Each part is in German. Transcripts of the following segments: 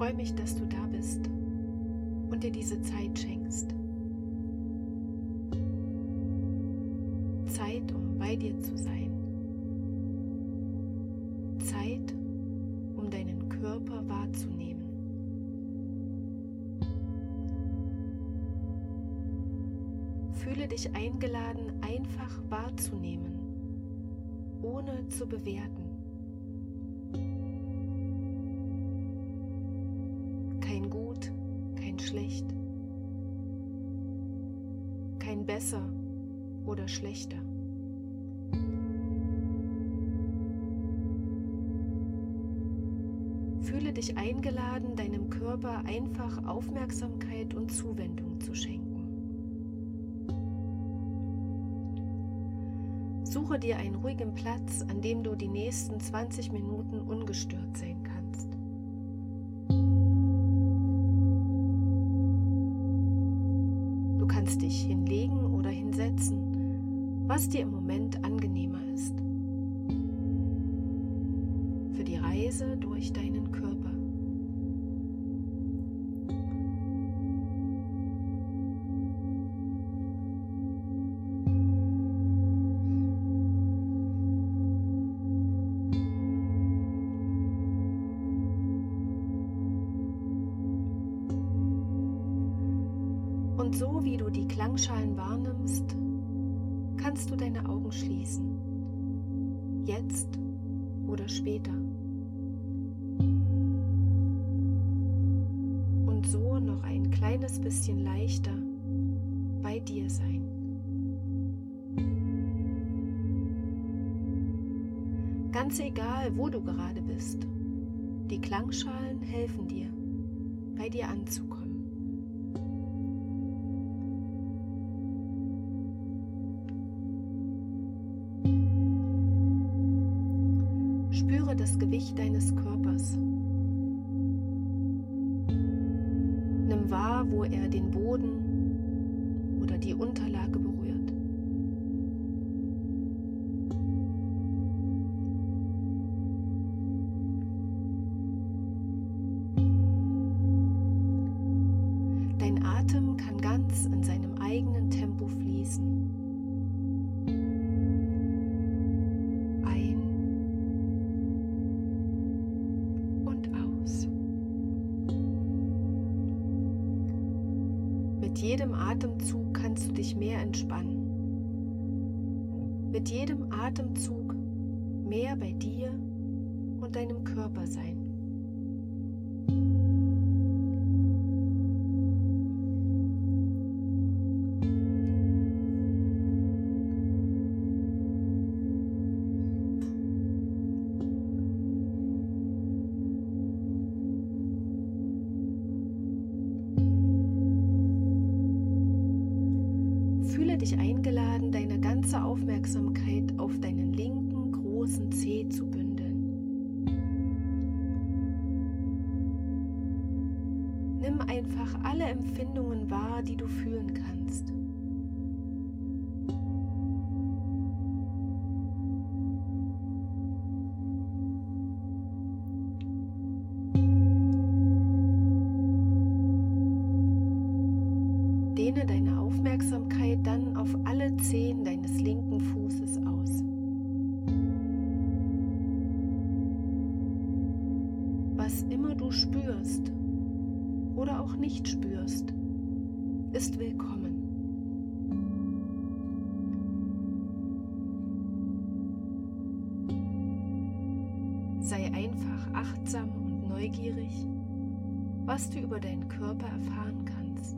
freue mich, dass du da bist und dir diese Zeit schenkst. Zeit, um bei dir zu sein. Zeit, um deinen Körper wahrzunehmen. Fühle dich eingeladen, einfach wahrzunehmen, ohne zu bewerten. Schlecht, kein Besser oder Schlechter. Fühle dich eingeladen, deinem Körper einfach Aufmerksamkeit und Zuwendung zu schenken. Suche dir einen ruhigen Platz, an dem du die nächsten 20 Minuten ungestört sein kannst. Was dir im Moment angenehmer ist. Für die Reise durch deinen Körper. Und so wie du die Klangschalen wahrnimmst, kannst du deine Augen schließen. Jetzt oder später. Und so noch ein kleines bisschen leichter bei dir sein. Ganz egal, wo du gerade bist, die Klangschalen helfen dir, bei dir anzukommen. Das Gewicht deines Körpers. Nimm wahr, wo er den Boden oder die Unterlage berührt. Mit jedem Atemzug kannst du dich mehr entspannen. Mit jedem Atemzug mehr bei dir und deinem Körper sein. Fühle dich eingeladen, deine ganze Aufmerksamkeit auf deinen linken großen Zeh zu bündeln. Nimm einfach alle Empfindungen wahr, die du fühlen kannst. Ist willkommen. Sei einfach achtsam und neugierig, was du über deinen Körper erfahren kannst.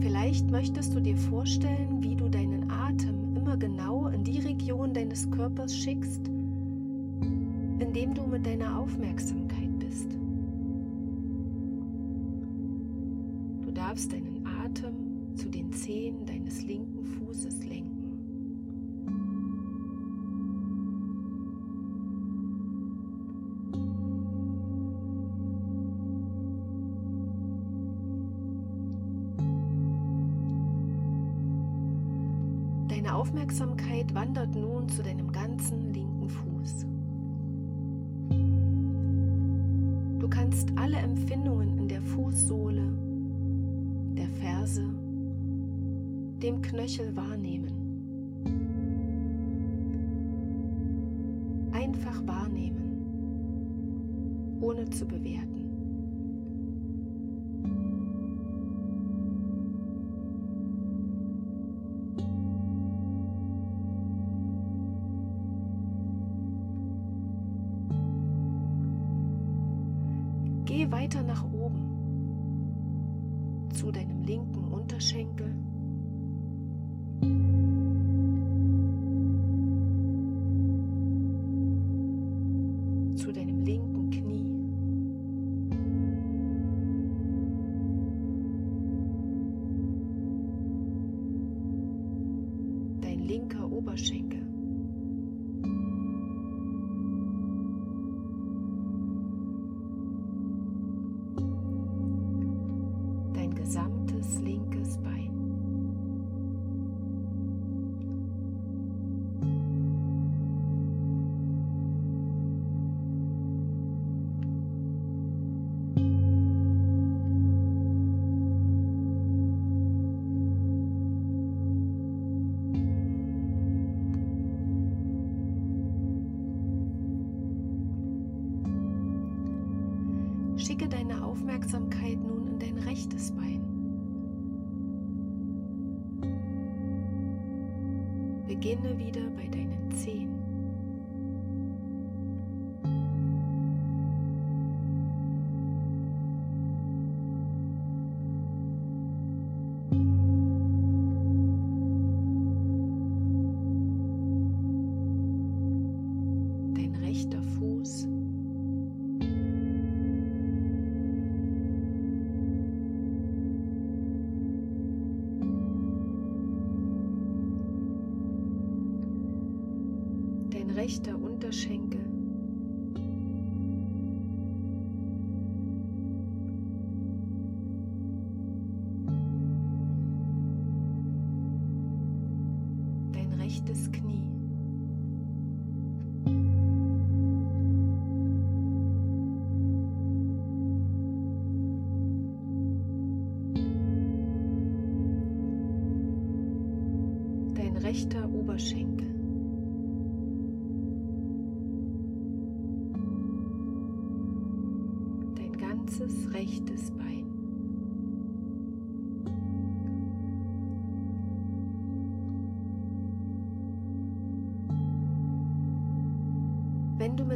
Vielleicht möchtest du dir vorstellen, deines Körpers schickst, in dem du mit deiner Aufmerksamkeit bist. Du darfst deinen Atem zu den Zehen Aufmerksamkeit wandert nun zu deinem ganzen linken Fuß. Du kannst alle Empfindungen in der Fußsohle, der Ferse, dem Knöchel wahrnehmen. Weiter nach oben zu deinem linken Unterschenkel. Gesamtes linkes Bein.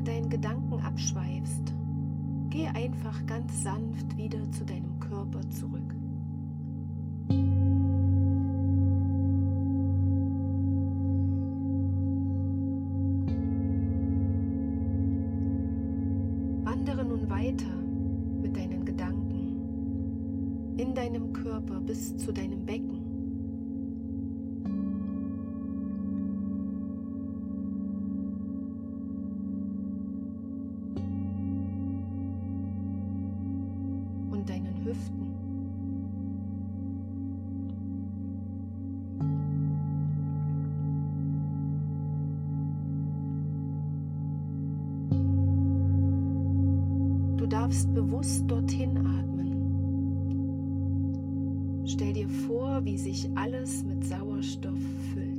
Deinen Gedanken abschweifst, geh einfach ganz sanft wieder zu deinem Körper zurück. Wandere nun weiter mit deinen Gedanken in deinem Körper bis zu deinem Becken. Stell dir vor, wie sich alles mit Sauerstoff füllt.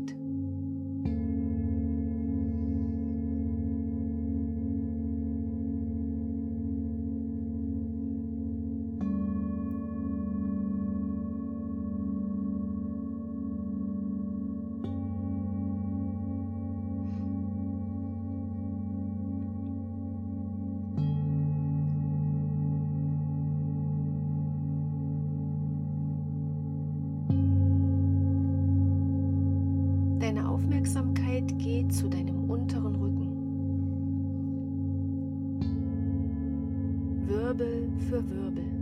Für Wirbel.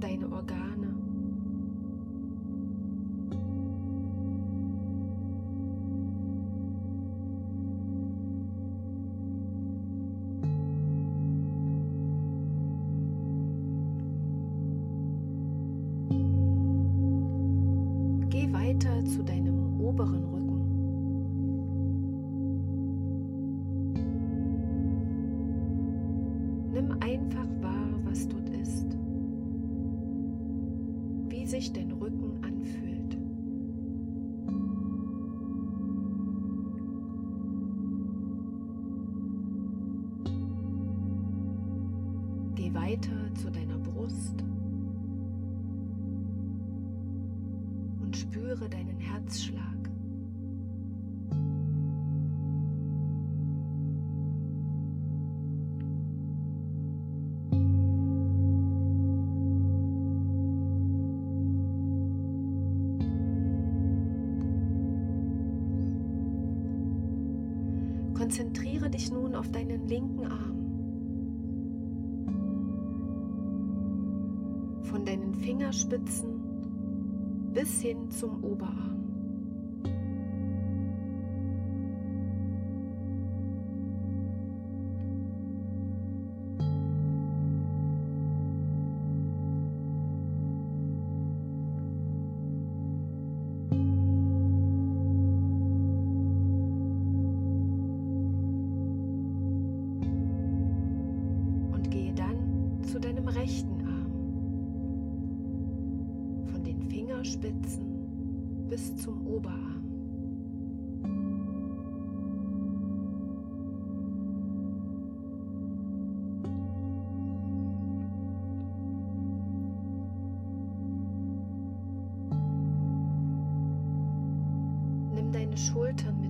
Deine Organe. Weiter zu deiner Brust und spüre deinen Herzschlag. Konzentriere dich nun auf deinen linken Arm. Fingerspitzen bis hin zum Oberarm.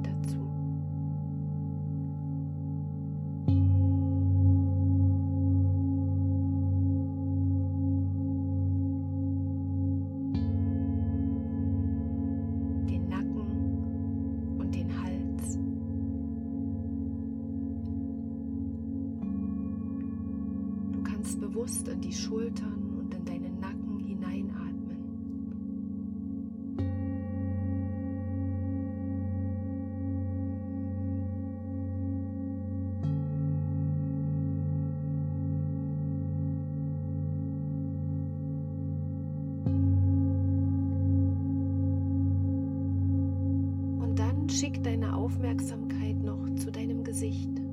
that's schick deine Aufmerksamkeit noch zu deinem Gesicht.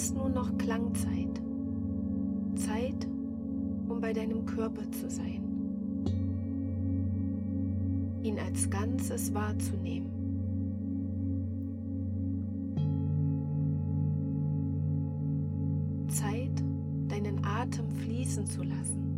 Hast nur noch Klangzeit. Zeit, um bei deinem Körper zu sein ihn als Ganzes wahrzunehmen. Zeit, deinen Atem fließen zu lassen.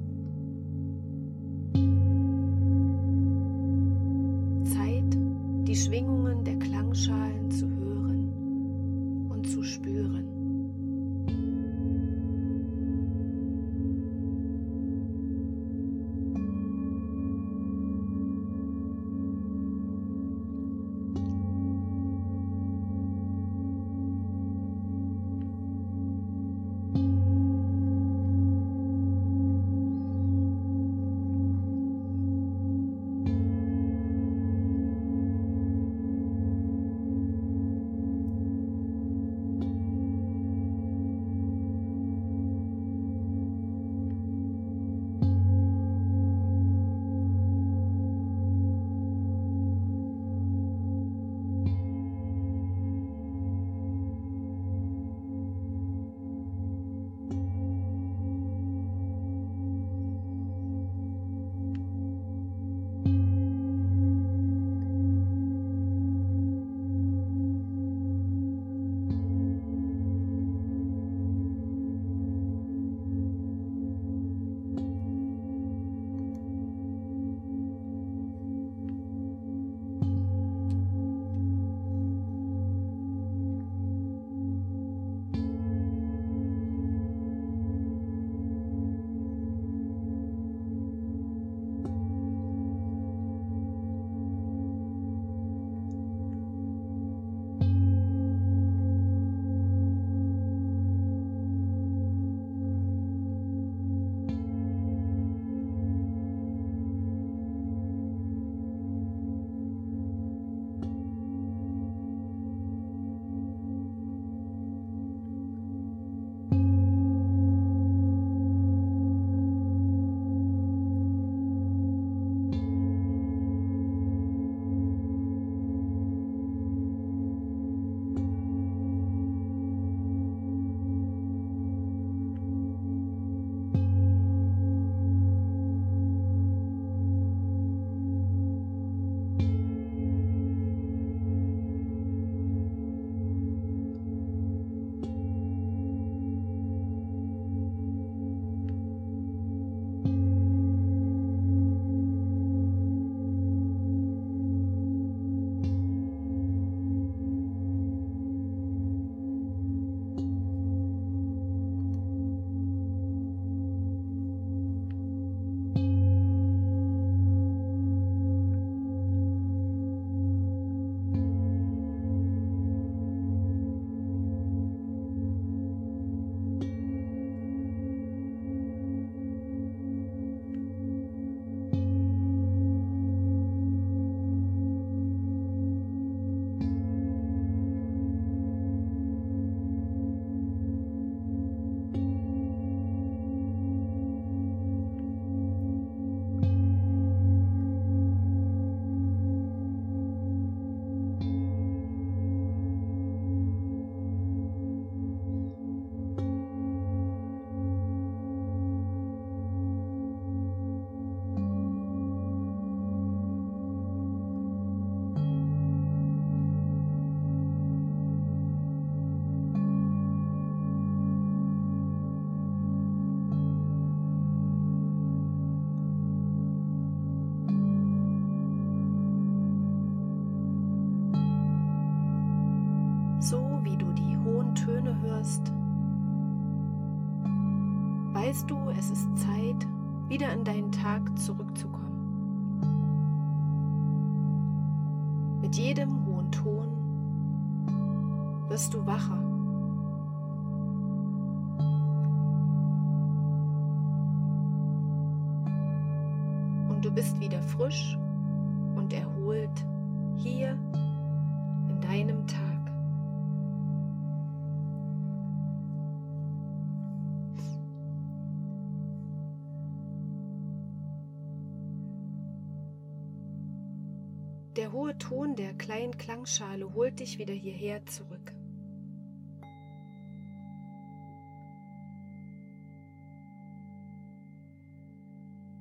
Töne hörst, weißt du, es ist Zeit, wieder in deinen Tag zurückzukommen. Mit jedem hohen Ton wirst du wacher. Und du bist wieder frisch und erholt hier in deinem Tag. Der hohe Ton der kleinen Klangschale holt dich wieder hierher zurück.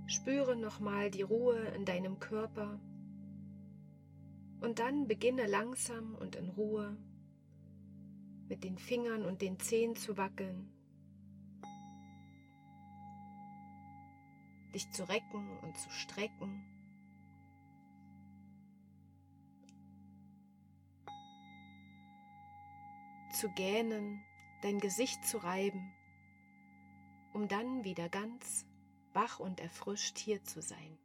Spüre nochmal die Ruhe in deinem Körper und dann beginne langsam und in Ruhe mit den Fingern und den Zehen zu wackeln, dich zu recken und zu strecken. Zu gähnen, dein Gesicht zu reiben, um dann wieder ganz wach und erfrischt hier zu sein.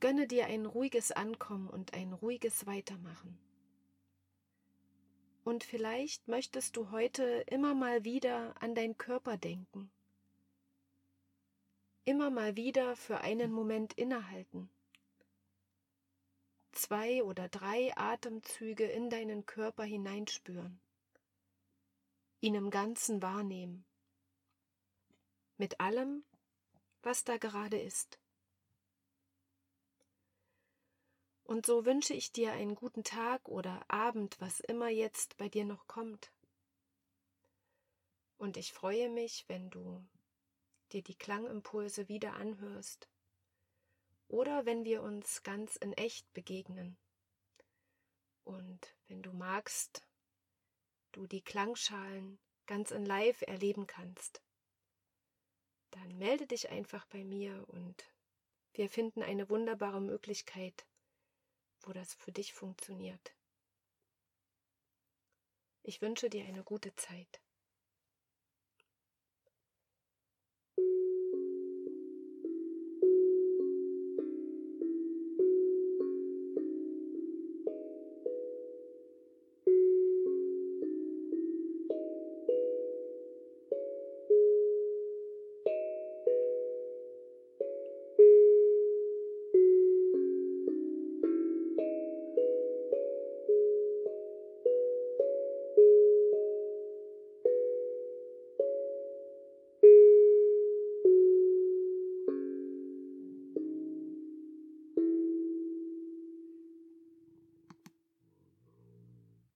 Gönne dir ein ruhiges Ankommen und ein ruhiges Weitermachen. Und vielleicht möchtest du heute immer mal wieder an deinen Körper denken. Immer mal wieder für einen Moment innehalten zwei oder drei Atemzüge in deinen Körper hineinspüren, ihn im Ganzen wahrnehmen, mit allem, was da gerade ist. Und so wünsche ich dir einen guten Tag oder Abend, was immer jetzt bei dir noch kommt. Und ich freue mich, wenn du dir die Klangimpulse wieder anhörst oder wenn wir uns ganz in echt begegnen. Und wenn du magst, du die Klangschalen ganz in Live erleben kannst, dann melde dich einfach bei mir und wir finden eine wunderbare Möglichkeit, wo das für dich funktioniert. Ich wünsche dir eine gute Zeit.